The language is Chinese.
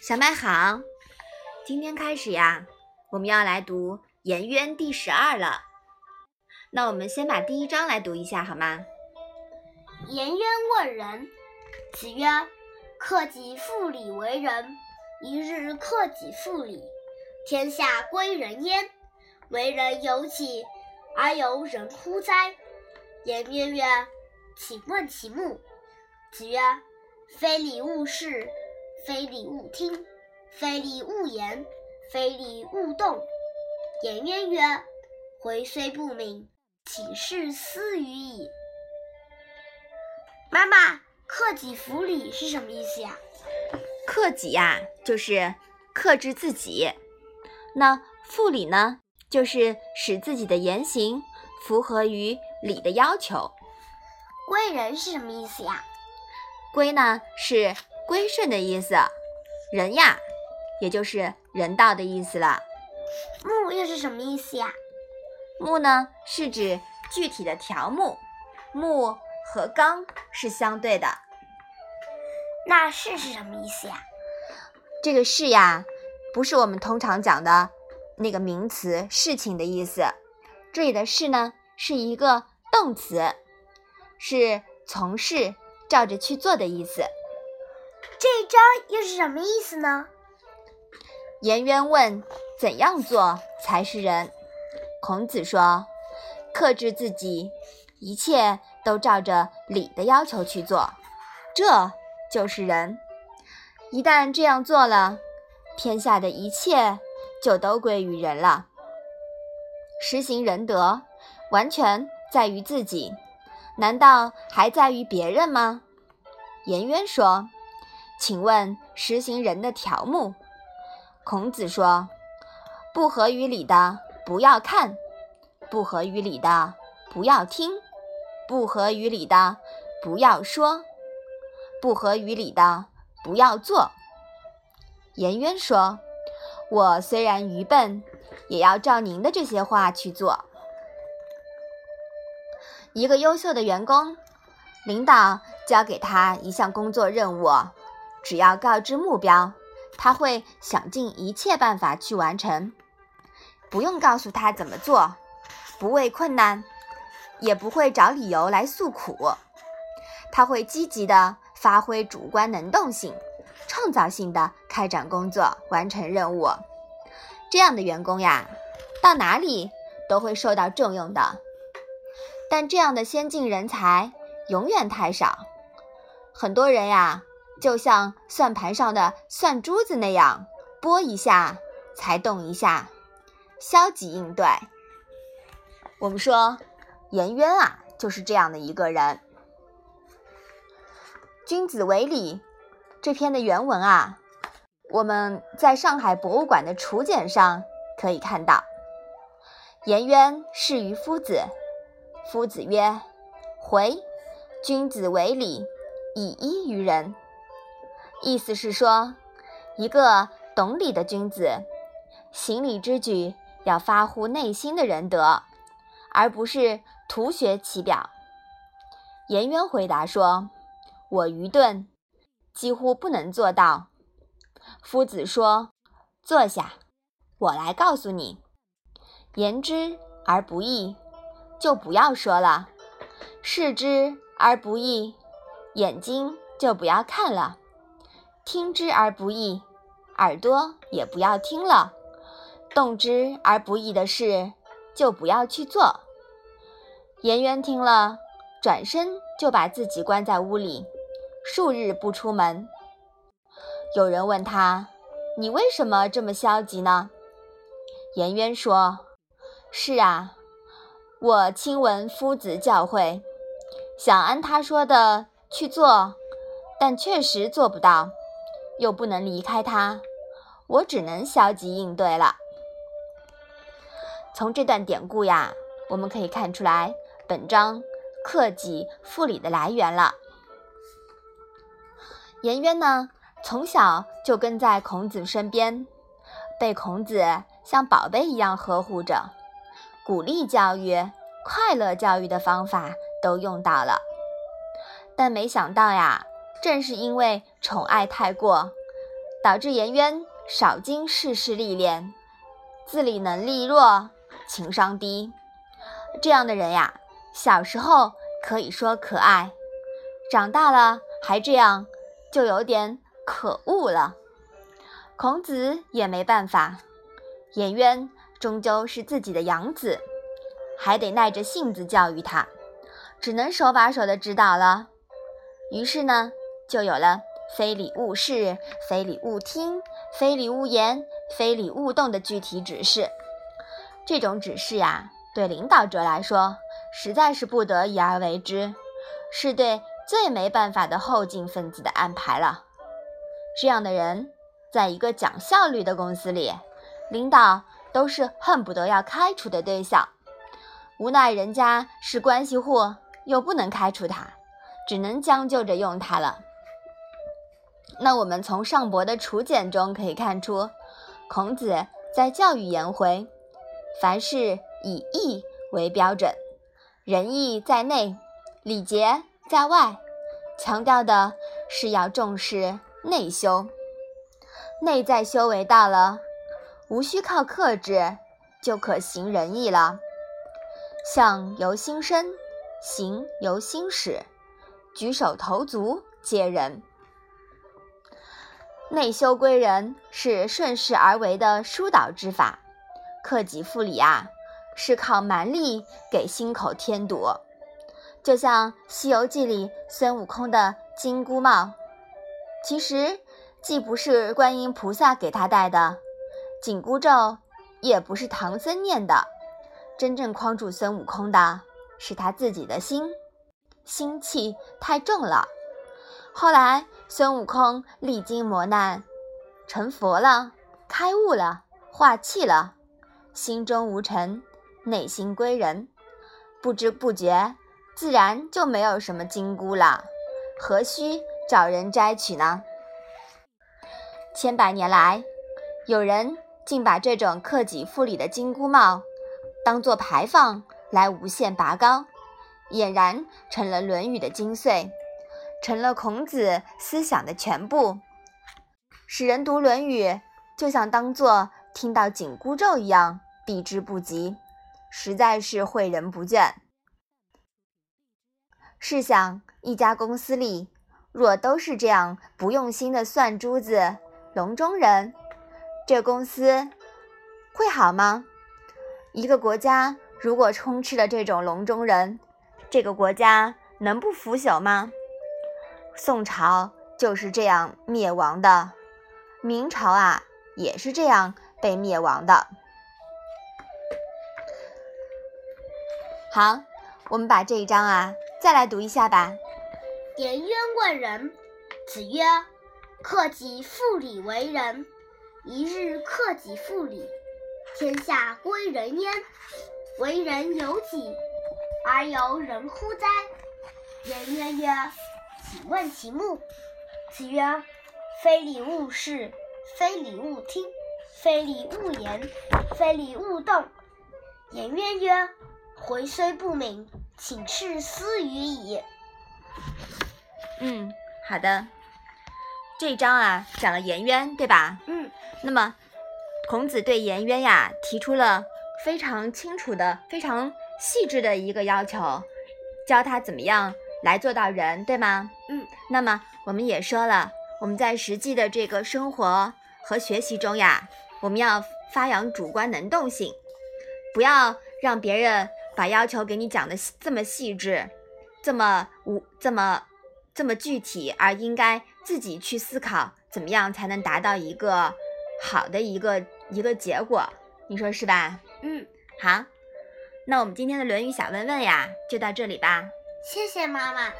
小麦好，今天开始呀，我们要来读《颜渊》第十二了。那我们先把第一章来读一下好吗？颜渊问仁，子曰：“克己复礼为仁。一日克己复礼，天下归仁焉。为人由己，而由人乎哉？”颜渊曰：“请问其目。”子曰：“非礼勿视。”非礼勿听，非礼勿言，非礼勿动。颜渊曰：“回虽不敏，岂事斯语矣。”妈妈，克己复礼是什么意思呀？克己呀，就是克制自己；那复礼呢，就是使自己的言行符合于礼的要求。归人是什么意思呀？归呢是。归顺的意思，人呀，也就是人道的意思了。木又是什么意思呀？木呢，是指具体的条目。木和纲是相对的。那是是什么意思呀？这个是呀，不是我们通常讲的那个名词事情的意思。这里的事呢，是一个动词，是从事、照着去做的意思。这一章又是什么意思呢？颜渊问：“怎样做才是人？”孔子说：“克制自己，一切都照着礼的要求去做，这就是人。一旦这样做了，天下的一切就都归于人了。实行仁德，完全在于自己，难道还在于别人吗？”颜渊说。请问实行人的条目？孔子说：“不合于礼的不要看，不合于理的不要听，不合于理的不要说，不合于理的不要做。”颜渊说：“我虽然愚笨，也要照您的这些话去做。”一个优秀的员工，领导交给他一项工作任务。只要告知目标，他会想尽一切办法去完成。不用告诉他怎么做，不畏困难，也不会找理由来诉苦。他会积极的发挥主观能动性，创造性的开展工作，完成任务。这样的员工呀，到哪里都会受到重用的。但这样的先进人才永远太少，很多人呀。就像算盘上的算珠子那样，拨一下才动一下，消极应对。我们说颜渊啊，就是这样的一个人。君子为礼这篇的原文啊，我们在上海博物馆的楚简上可以看到。颜渊是于夫子，夫子曰：“回，君子为礼，以一于人。”意思是说，一个懂礼的君子，行礼之举要发乎内心的仁德，而不是徒学其表。颜渊回答说：“我愚钝，几乎不能做到。”夫子说：“坐下，我来告诉你。言之而不义，就不要说了；视之而不义，眼睛就不要看了。”听之而不易，耳朵也不要听了；动之而不易的事，就不要去做。颜渊听了，转身就把自己关在屋里，数日不出门。有人问他：“你为什么这么消极呢？”颜渊说：“是啊，我亲闻夫子教诲，想按他说的去做，但确实做不到。”又不能离开他，我只能消极应对了。从这段典故呀，我们可以看出来本章克己复礼的来源了。颜渊呢，从小就跟在孔子身边，被孔子像宝贝一样呵护着，鼓励教育、快乐教育的方法都用到了。但没想到呀。正是因为宠爱太过，导致颜渊少经世事历练，自理能力弱，情商低。这样的人呀，小时候可以说可爱，长大了还这样，就有点可恶了。孔子也没办法，颜渊终究是自己的养子，还得耐着性子教育他，只能手把手的指导了。于是呢，就有了“非礼勿视，非礼勿听，非礼勿言，非礼勿动”的具体指示。这种指示呀，对领导者来说，实在是不得已而为之，是对最没办法的后进分子的安排了。这样的人。在一个讲效率的公司里，领导都是恨不得要开除的对象。无奈人家是关系户，又不能开除他，只能将就着用他了。那我们从尚博的楚简中可以看出，孔子在教育颜回，凡事以义为标准，仁义在内，礼节在外，强调的是要重视内修。内在修为到了，无需靠克制，就可行仁义了。相由心生，行由心始，举手投足皆仁。内修归人是顺势而为的疏导之法，克己复礼啊，是靠蛮力给心口添堵。就像《西游记》里孙悟空的金箍帽，其实。既不是观音菩萨给他戴的紧箍咒，也不是唐僧念的，真正框住孙悟空的是他自己的心，心气太重了。后来孙悟空历经磨难，成佛了，开悟了，化气了，心中无尘，内心归人，不知不觉，自然就没有什么金箍了，何须找人摘取呢？千百年来，有人竟把这种克己复礼的金箍帽当做牌坊来无限拔高，俨然成了《论语》的精髓，成了孔子思想的全部，使人读《论语》就像当作听到紧箍咒一样避之不及，实在是诲人不倦。试想，一家公司里若都是这样不用心的算珠子，笼中人，这公司会好吗？一个国家如果充斥了这种笼中人，这个国家能不腐朽吗？宋朝就是这样灭亡的，明朝啊也是这样被灭亡的。好，我们把这一章啊再来读一下吧。颜渊问仁，子曰。克己复礼为仁，一日克己复礼，天下归仁焉。为人由己，而由人乎哉？颜渊曰：“请问其目。”子曰：“非礼勿视，非礼勿听，非礼勿言，非礼勿动。”颜渊曰：“回虽不敏，请斥斯语矣。”嗯，好的。这一章啊，讲了颜渊，对吧？嗯。那么，孔子对颜渊呀提出了非常清楚的、非常细致的一个要求，教他怎么样来做到仁，对吗？嗯。那么我们也说了，我们在实际的这个生活和学习中呀，我们要发扬主观能动性，不要让别人把要求给你讲的这么细致，这么无这么这么具体，而应该。自己去思考怎么样才能达到一个好的一个一个结果，你说是吧？嗯，好，那我们今天的《论语》小问问呀，就到这里吧。谢谢妈妈。